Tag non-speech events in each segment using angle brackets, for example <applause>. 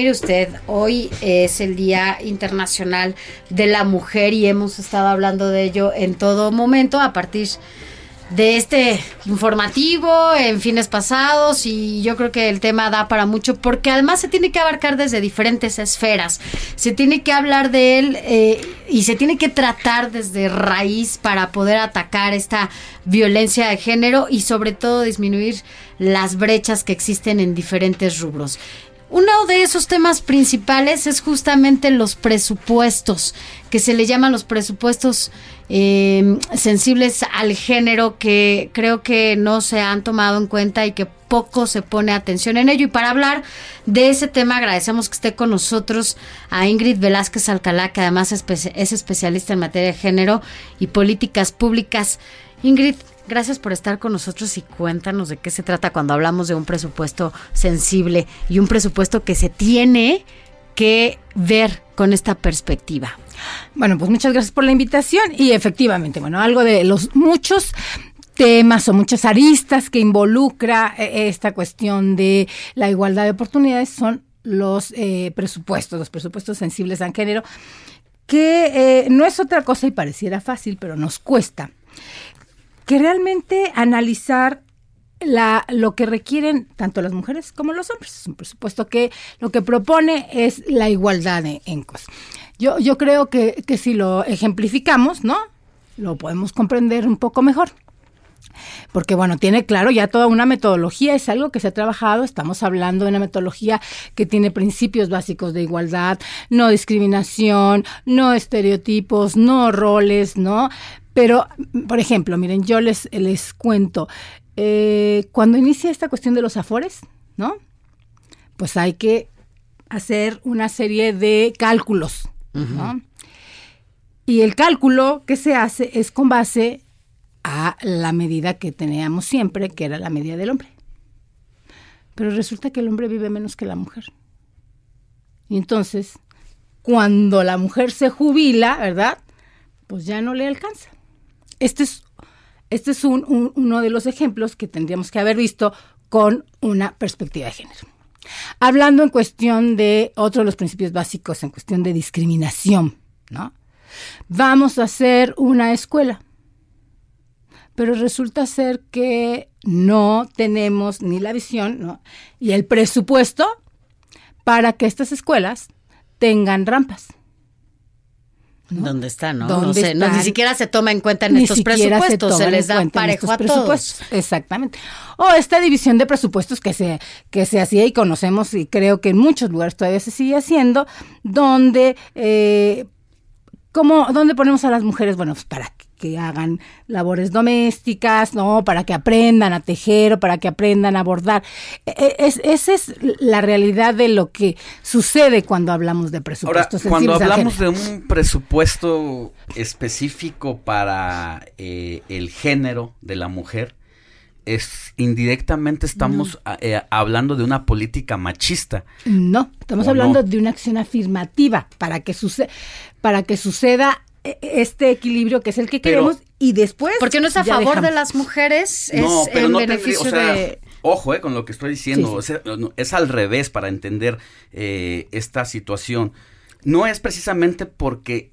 Mire usted, hoy es el Día Internacional de la Mujer y hemos estado hablando de ello en todo momento a partir de este informativo en fines pasados y yo creo que el tema da para mucho porque además se tiene que abarcar desde diferentes esferas, se tiene que hablar de él eh, y se tiene que tratar desde raíz para poder atacar esta violencia de género y sobre todo disminuir las brechas que existen en diferentes rubros. Uno de esos temas principales es justamente los presupuestos, que se le llaman los presupuestos eh, sensibles al género, que creo que no se han tomado en cuenta y que poco se pone atención en ello. Y para hablar de ese tema, agradecemos que esté con nosotros a Ingrid Velázquez Alcalá, que además es, es especialista en materia de género y políticas públicas. Ingrid, Gracias por estar con nosotros y cuéntanos de qué se trata cuando hablamos de un presupuesto sensible y un presupuesto que se tiene que ver con esta perspectiva. Bueno, pues muchas gracias por la invitación y efectivamente, bueno, algo de los muchos temas o muchas aristas que involucra eh, esta cuestión de la igualdad de oportunidades son los eh, presupuestos, los presupuestos sensibles al género, que eh, no es otra cosa y pareciera fácil, pero nos cuesta que realmente analizar la, lo que requieren tanto las mujeres como los hombres. Es un presupuesto que lo que propone es la igualdad de encos. Yo, yo creo que, que si lo ejemplificamos, ¿no? Lo podemos comprender un poco mejor porque bueno, tiene claro ya toda una metodología, es algo que se ha trabajado, estamos hablando de una metodología que tiene principios básicos de igualdad, no discriminación, no estereotipos, no roles, ¿no? Pero, por ejemplo, miren, yo les, les cuento, eh, cuando inicia esta cuestión de los afores, ¿no? Pues hay que hacer una serie de cálculos, ¿no? Y el cálculo que se hace es con base a la medida que teníamos siempre, que era la media del hombre. Pero resulta que el hombre vive menos que la mujer. Y entonces, cuando la mujer se jubila, ¿verdad? Pues ya no le alcanza. Este es, este es uno de los ejemplos que tendríamos que haber visto con una perspectiva de género. Hablando en cuestión de otro de los principios básicos, en cuestión de discriminación, ¿no? Vamos a hacer una escuela pero resulta ser que no tenemos ni la visión y el presupuesto para que estas escuelas tengan rampas. ¿Dónde está, no? no sé, no, ni siquiera se toma en cuenta en estos presupuestos, se, les da parejo a todos. Exactamente. O esta división de presupuestos que se, que se hacía y conocemos y creo que en muchos lugares todavía se sigue haciendo, donde, eh, ¿cómo, ¿dónde ponemos a las mujeres? Bueno, pues para que hagan labores domésticas, ¿no? Para que aprendan a tejer o para que aprendan a bordar. E, e, es, esa es la realidad de lo que sucede cuando hablamos de presupuestos. Ahora, cuando hablamos de un presupuesto específico para eh, el género de la mujer, es indirectamente estamos eh, hablando de una política machista. No, estamos hablando de una acción afirmativa para que suceda para que suceda este equilibrio que es el que queremos y después porque no es a favor de las mujeres es en beneficio de ojo eh, con lo que estoy diciendo Es, al revés para entender eh, esta situación. No es precisamente porque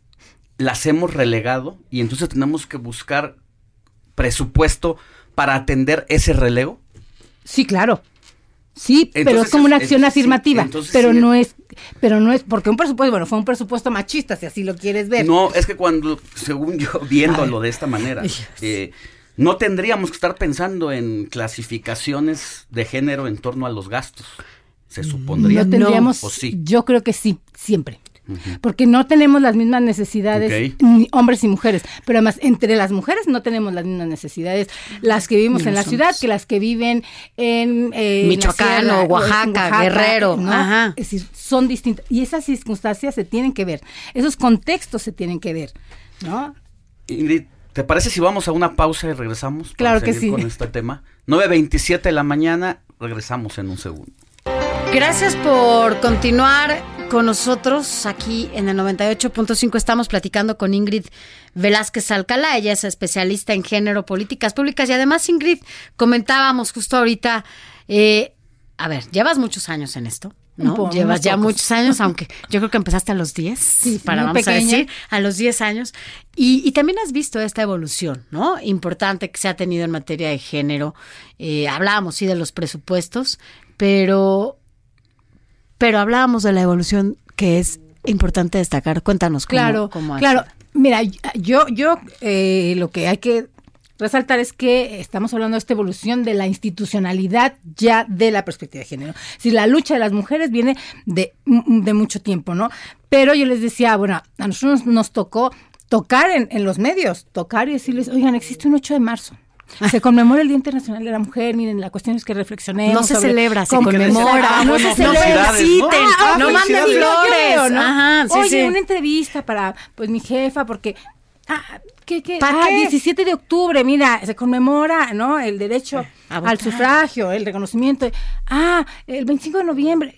las hemos relegado y entonces tenemos que buscar presupuesto para atender ese relego sí claro Sí, pero es como una acción afirmativa, pero no es, pero no es, porque un presupuesto, bueno, fue un presupuesto machista, si así lo quieres ver. No, es que cuando, según yo, <laughs> viéndolo de esta manera, eh, no tendríamos que estar pensando en clasificaciones de género en torno a los gastos. Se supondría. No tendríamos, sí. Yo creo que sí, siempre. Porque no tenemos las mismas necesidades, ni hombres y mujeres, pero además entre las mujeres no tenemos las mismas necesidades, las que vivimos en la ciudad que las que viven en eh, en la Michoacán o Oaxaca, Guerrero, ¿no? ajá. Es decir, son distintas y esas circunstancias se tienen que ver, esos contextos se tienen que ver, ¿no? Ingrid, ¿te parece si vamos a una pausa y regresamos? para Claro que sí. Con este tema. 9.27 de la mañana, regresamos en un segundo. Gracias por continuar con nosotros aquí en el 98.5. Estamos platicando con Ingrid Velázquez Alcalá. Ella es especialista en género, políticas públicas y además, Ingrid, comentábamos justo ahorita, eh, a ver, llevas muchos años en esto. ¿no? Llevas ya muchos años, aunque yo creo que empezaste a los 10, Sí, para vamos a decir, a los 10 años. Y, y también has visto esta evolución, ¿no? Importante que se ha tenido en materia de género. Eh, hablábamos, sí, de los presupuestos, pero pero hablábamos de la evolución que es importante destacar. Cuéntanos cómo, Claro, cómo claro. Mira, yo, yo eh, lo que hay que resaltar es que estamos hablando de esta evolución de la institucionalidad ya de la perspectiva de género. Si la lucha de las mujeres viene de, mm, de mucho tiempo, ¿no? Pero yo les decía, bueno, a nosotros nos tocó tocar en, en los medios, tocar y decirles, oigan, existe un 8 de marzo. <laughs> Se conmemora el Día Internacional de la Mujer. Miren, la cuestión es que reflexionemos. No se sobre celebra, se conmemora. Ah, no se celebra. ¿no? feliciten, Ah, no ok, manden flores. ¿no? Ajá, sí, Oye, sí. una entrevista para pues mi jefa, porque ah, ¿qué, qué? ¿Para Ah, qué? 17 de octubre, mira, se conmemora, ¿no? El derecho votar. al sufragio, el reconocimiento. Ah, el 25 de noviembre.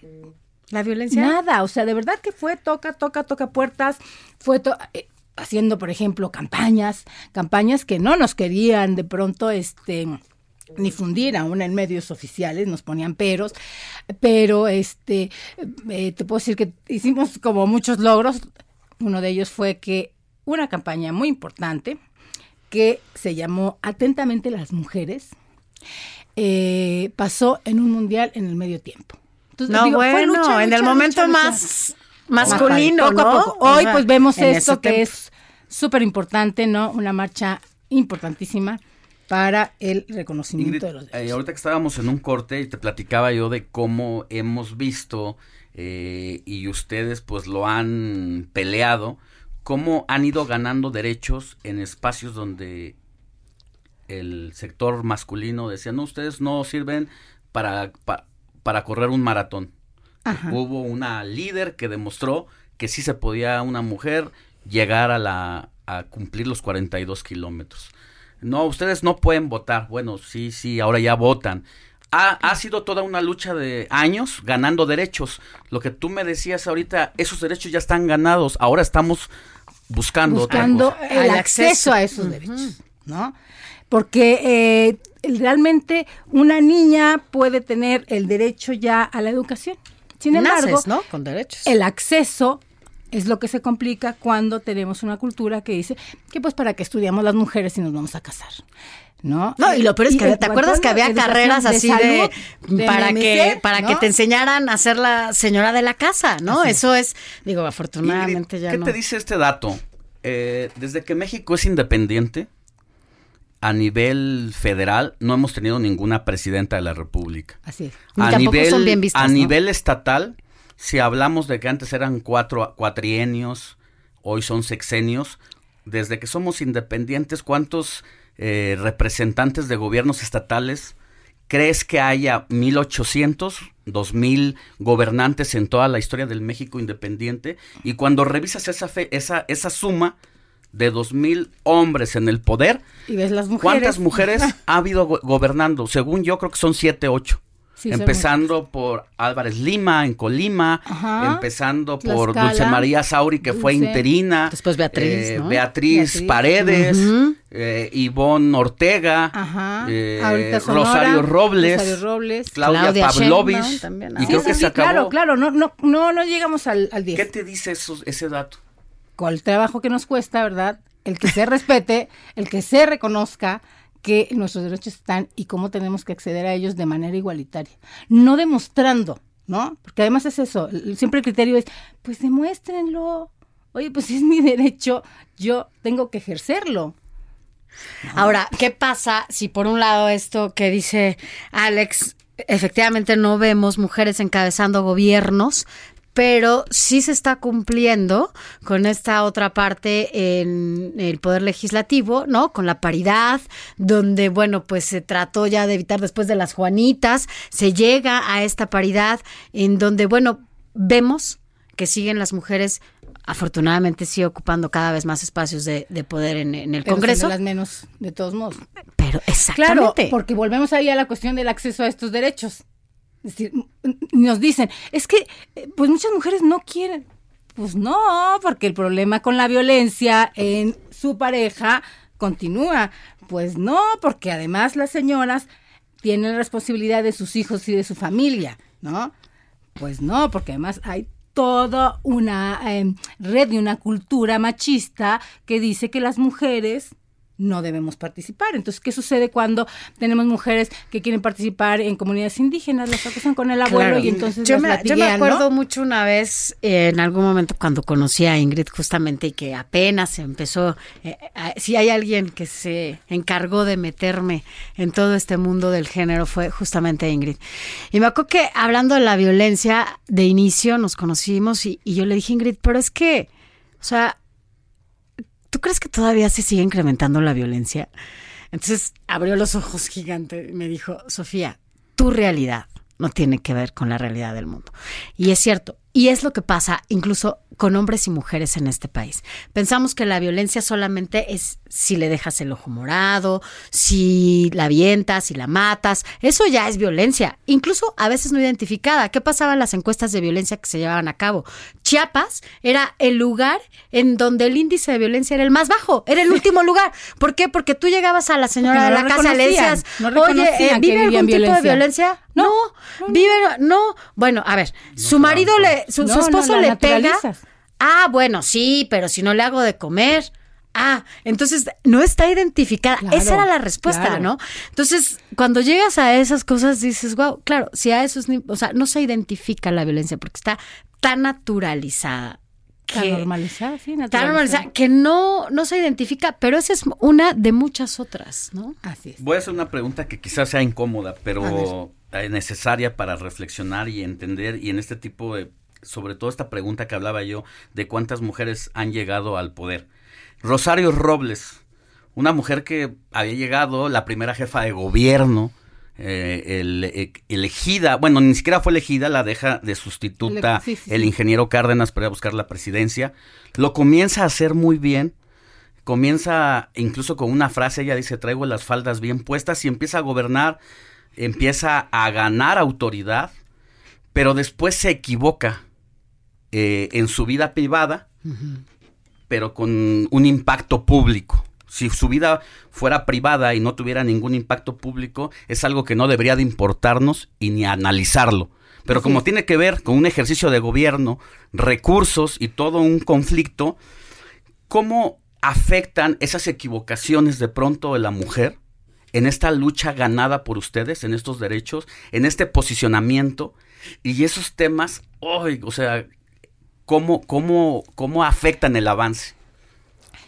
La violencia. Nada, o sea, de verdad que fue toca, toca, toca puertas, fue to- eh, haciendo, por ejemplo, campañas, campañas que no nos querían de pronto este difundir aún en medios oficiales, nos ponían peros, pero este eh, te puedo decir que hicimos como muchos logros. Uno de ellos fue que una campaña muy importante que se llamó Atentamente las mujeres eh, pasó en un mundial en el medio tiempo. Entonces, No, digo, bueno, en el momento más masculino, Poco a ¿no? poco. Hoy pues vemos En esto que es súper importante, ¿no? Una marcha importantísima para el reconocimiento Ingrid, de los eh, derechos. ahorita que estábamos en un corte y te platicaba yo de cómo hemos visto eh, y ustedes pues lo han peleado, cómo han ido ganando derechos en espacios donde el sector masculino decía, no, ustedes no sirven para, pa- para correr un maratón. Ajá. Hubo una líder que demostró que sí se podía una mujer llegar a la a cumplir los 42 kilómetros. No, ustedes no pueden votar. Bueno, sí, sí, ahora ya votan. Ha, ha sido toda una lucha de años ganando derechos. Lo que tú me decías ahorita, esos derechos ya están ganados. Ahora estamos buscando, otra buscando cosa. el acceso. a esos derechos, ¿no? Porque eh, realmente una niña puede tener el derecho ya a la educación. Sin embargo, Naces, ¿no? Con derechos. el acceso es lo que se complica cuando tenemos una cultura que dice que pues para qué estudiamos las mujeres si nos vamos a casar. ¿No? No, y lo peor es que, ¿te acuerdas que había carreras así de, salud, de para MMC, que para que te enseñaran a ser la señora de la casa, ¿no? Así Eso es, digo, afortunadamente Ingrid, ya ¿Qué no. te dice este dato? Eh, desde que México es independiente, a nivel federal, no hemos tenido ninguna presidenta de la República. Así es. A nivel, son bien vistas, a ¿no? nivel estatal, si hablamos de que antes eran cuatro cuatrienios, hoy son sexenios, desde que somos independientes, ¿cuántos eh, representantes de gobiernos estatales crees que haya 1800, 2000 gobernantes en toda la historia del México independiente? Y cuando revisas esa fe- esa esa suma de 2000 hombres en el poder, Y ves las mujeres. ¿Cuántas <laughs> mujeres ha habido go- gobernando? Según yo, creo que son siete, ocho. Sí, empezando por Álvarez Lima en Colima, Ajá. empezando por Tlaxcala. Dulce María Sauri, que fue Dulce. interina. Después Beatriz, eh, ¿no? Beatriz, Beatriz. Paredes, Ujú. eh, Ivonne Ortega, Ajá. eh, Sonora, Rosario Robles, Rosario Robles. Claudia, Claudia Pavlovich. Y ¿no? creo Sí, que sí, se sí, acabó. Claro, claro, no, no, no, no llegamos al, al 10. ¿Qué te dice eso- ese dato? El trabajo que nos cuesta, ¿verdad? El que se respete, el que se reconozca que nuestros derechos están y cómo tenemos que acceder a ellos de manera igualitaria. No demostrando, ¿no? Porque además es eso, siempre el criterio es, pues demuéstrenlo. Oye, pues es mi derecho, yo tengo que ejercerlo. Ahora, ¿qué pasa si por un lado esto que dice Alex, efectivamente no vemos mujeres encabezando gobiernos, pero sí se está cumpliendo con esta otra parte en el poder legislativo, ¿no? Con la paridad, donde, bueno, pues se trató ya de evitar después de las Juanitas, se llega a esta paridad en donde, bueno, vemos que siguen las mujeres afortunadamente sí ocupando cada vez más espacios de, poder en, el Pero Congreso. las menos, de todos modos. Pero exactamente. Claro, porque volvemos ahí a la cuestión del acceso a estos derechos. Es decir, nos dicen, es que eh, pues muchas mujeres no quieren. Pues no, porque el problema con la violencia en su pareja continúa. Pues no, porque además las señoras tienen la responsabilidad de sus hijos y de su familia, ¿no? Pues no, porque además hay toda una em, red y una cultura machista que dice que las mujeres no debemos participar. Entonces, ¿qué sucede cuando tenemos mujeres que quieren participar en comunidades indígenas? Las acusan con el abuelo y entonces yo las me, yo me acuerdo mucho una vez, eh, en algún momento, cuando conocí a Ingrid justamente y que apenas empezó, eh, si hay alguien que se encargó de meterme en todo este mundo del género fue justamente Ingrid. Y me acuerdo que hablando de la violencia de inicio nos conocimos y, y yo le dije, Ingrid, pero es que, o sea, ¿tú crees que todavía se sigue incrementando la violencia? Entonces abrió los ojos gigante y me dijo, Sofía, tu realidad no tiene que ver con la realidad del mundo. Y es cierto, y es lo que pasa incluso con hombres y mujeres en este país. Pensamos que la violencia solamente es si le dejas el ojo morado, si la avientas, si la matas. Eso ya es violencia, incluso a veces no identificada. ¿Qué pasaba en las encuestas de violencia que se llevaban a cabo? Chiapas era el lugar en donde el índice de violencia era el más bajo, era el último lugar. ¿Por qué? Porque tú llegabas a la señora de la casa y le decías, oye, eh, ¿vive algún tipo de violencia? No, no, vive, no. Bueno, a ver, su marido le, su, esposo le pega. Ah, bueno, sí, pero si no le hago de comer. Ah, entonces no está identificada. Esa era la respuesta, ¿no? Entonces, cuando llegas a esas cosas dices, wow, claro, si a eso es, o sea, no se identifica la violencia porque está tan naturalizada. Tan normalizada, sí, naturalizada. Tan normalizada, que no, no se identifica, pero esa es una de muchas otras, ¿no? Así es. Voy a hacer una pregunta que quizás sea incómoda, pero necesaria para reflexionar y entender y en este tipo de sobre todo esta pregunta que hablaba yo de cuántas mujeres han llegado al poder. Rosario Robles, una mujer que había llegado, la primera jefa de gobierno, eh, e, elegida, bueno, ni siquiera fue elegida, la deja de sustituta el ingeniero Cárdenas para ir a buscar la presidencia, lo comienza a hacer muy bien, comienza incluso con una frase, ella dice, traigo las faldas bien puestas y empieza a gobernar, empieza a ganar autoridad, pero después se equivoca eh, en su vida privada, pero con un impacto público. Si su vida fuera privada y no tuviera ningún impacto público, es algo que no debería de importarnos y ni analizarlo. Pero como tiene que ver con un ejercicio de gobierno, recursos y todo un conflicto, ¿cómo afectan esas equivocaciones de pronto de la mujer en esta lucha ganada por ustedes, en estos derechos, en este posicionamiento y esos temas, o sea, ¿cómo, cómo, cómo afectan el avance?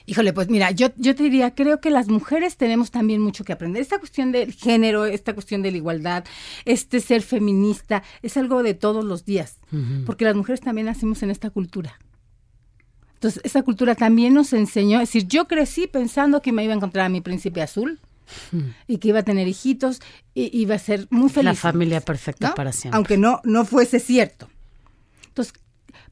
Híjole, pues mira, yo, yo te diría, creo que las mujeres tenemos también mucho que aprender. Esta cuestión del género, esta cuestión de la igualdad, este ser feminista, es algo de todos los días, porque las mujeres también nacimos en esta cultura. Entonces, esta cultura también nos enseñó, es decir, yo crecí pensando que me iba a encontrar a mi príncipe azul, y que iba a tener hijitos y iba a ser muy feliz. La familia perfecta para siempre. Aunque no, no fuese cierto. Entonces,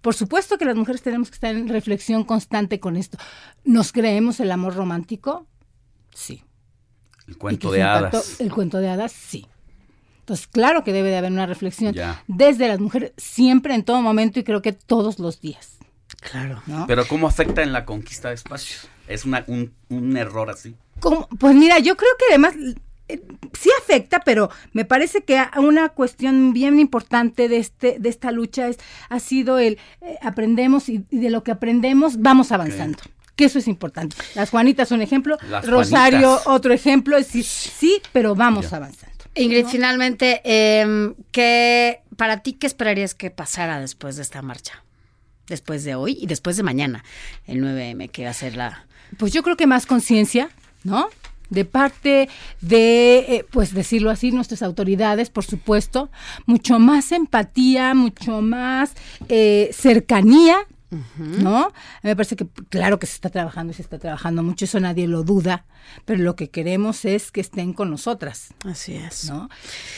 por supuesto que las mujeres tenemos que estar en reflexión constante con esto. ¿Nos creemos el amor romántico? Sí. El cuento de hadas. El cuento de hadas, sí. Entonces, claro que debe de haber una reflexión desde las mujeres, siempre, en todo momento y creo que todos los días. Claro. Pero ¿cómo afecta en la conquista de espacios? ¿Es una, un, un error así? Pues mira, yo creo que además eh, sí afecta, pero me parece que una cuestión bien importante de este de esta lucha es ha sido el eh, aprendemos y, de lo que aprendemos vamos avanzando. Que eso es importante. Las Juanitas un ejemplo, Rosario otro ejemplo, es decir, sí, pero vamos avanzando. Ingrid, finalmente, eh, ¿qué, para ti, ¿qué esperarías que pasara después de esta marcha? Después de hoy y después de mañana, el 9M, que va a ser la... Pues yo creo que más conciencia, ¿no? De parte de, eh, pues decirlo así, nuestras autoridades, por supuesto, mucho más empatía, mucho más eh, cercanía ¿no? A mí me parece que claro que se está trabajando y se está trabajando mucho, eso nadie lo duda, pero lo que queremos es que estén con nosotras. Así es. ¿no?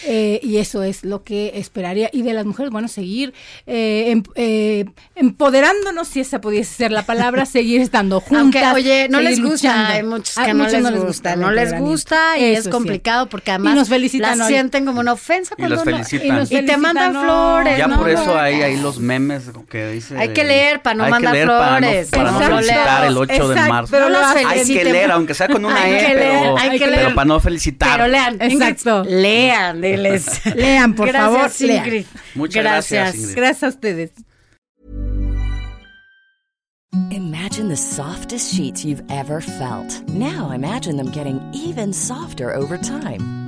Eh, y eso es lo que esperaría. Y de las mujeres, bueno, seguir eh, em- eh, empoderándonos, si esa pudiese ser la palabra, <laughs> seguir estando juntas. Aunque, oye, no les gusta, luchando. hay muchos Hay que no, muchos les gusta, no les gusta y Eso es complicado porque además Y nos felicitan las hoy. sienten como una ofensa Y cuando los uno- felicitan. Y nos Y te mandan no. flores, Ya no, por eso no. hay ahí los memes que dice... Hay que leer para no hay que mandar leer para no- flores. Para no, felicitar el 8 de marzo. pero No lo las hacen. hay que leer, aunque sea con una Hay E, que pero, hay que para no felicitar. Pero lean, Exacto. Ingrid, lean, diles. <laughs> Lean, por gracias, favor, lean. Ingrid. Muchas gracias, Ingrid. Gracias a ustedes. Imagine the softest sheets you've ever felt. Now imagine them getting even softer over time.